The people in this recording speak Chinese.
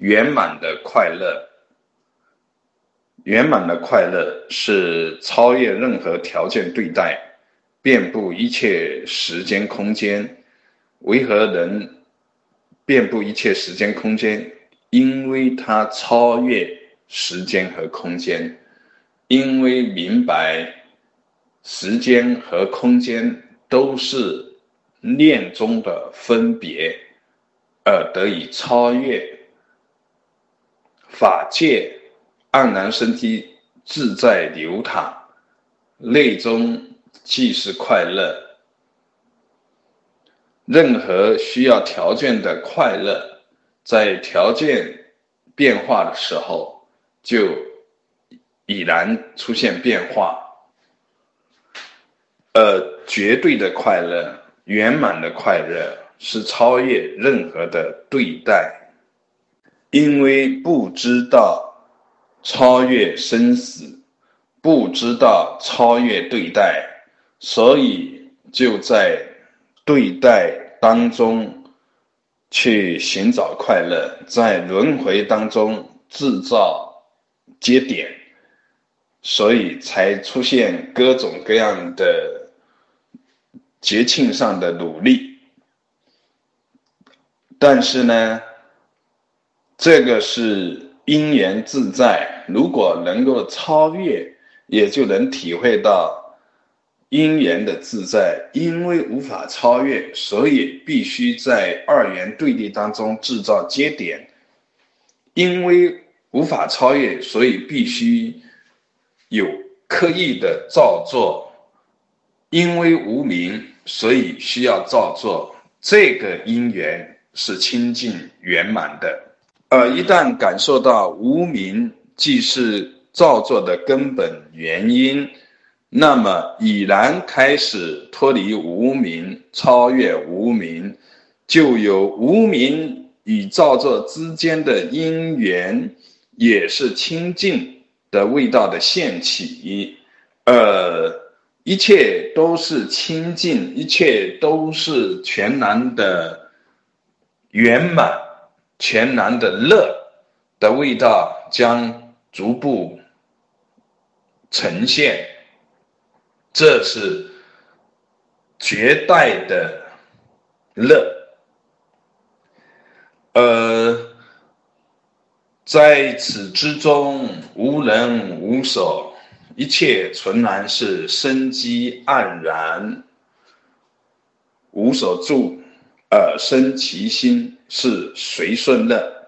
圆满的快乐。圆满的快乐是超越任何条件对待，遍布一切时间空间。为何能遍布一切时间空间？因为它超越时间和空间，因为明白时间和空间都是念中的分别，而得以超越法界，黯然生机，自在流淌，内中即是快乐。任何需要条件的快乐，在条件变化的时候，就已然出现变化。而绝对的快乐、圆满的快乐，是超越任何的对待，因为不知道超越生死，不知道超越对待，所以就在。对待当中去寻找快乐，在轮回当中制造节点，所以才出现各种各样的节庆上的努力。但是呢，这个是因缘自在，如果能够超越，也就能体会到。因缘的自在，因为无法超越，所以必须在二元对立当中制造接点。因为无法超越，所以必须有刻意的造作。因为无名，所以需要造作。这个因缘是清净圆满的。而一旦感受到无名即是造作的根本原因。那么已然开始脱离无名，超越无名，就有无名与造作之间的因缘，也是清净的味道的现起。呃，一切都是清净，一切都是全然的圆满，全然的乐的味道将逐步呈现。这是绝代的乐，呃，在此之中无人无所，一切纯然是生机盎然，无所住耳生其心，是随顺乐。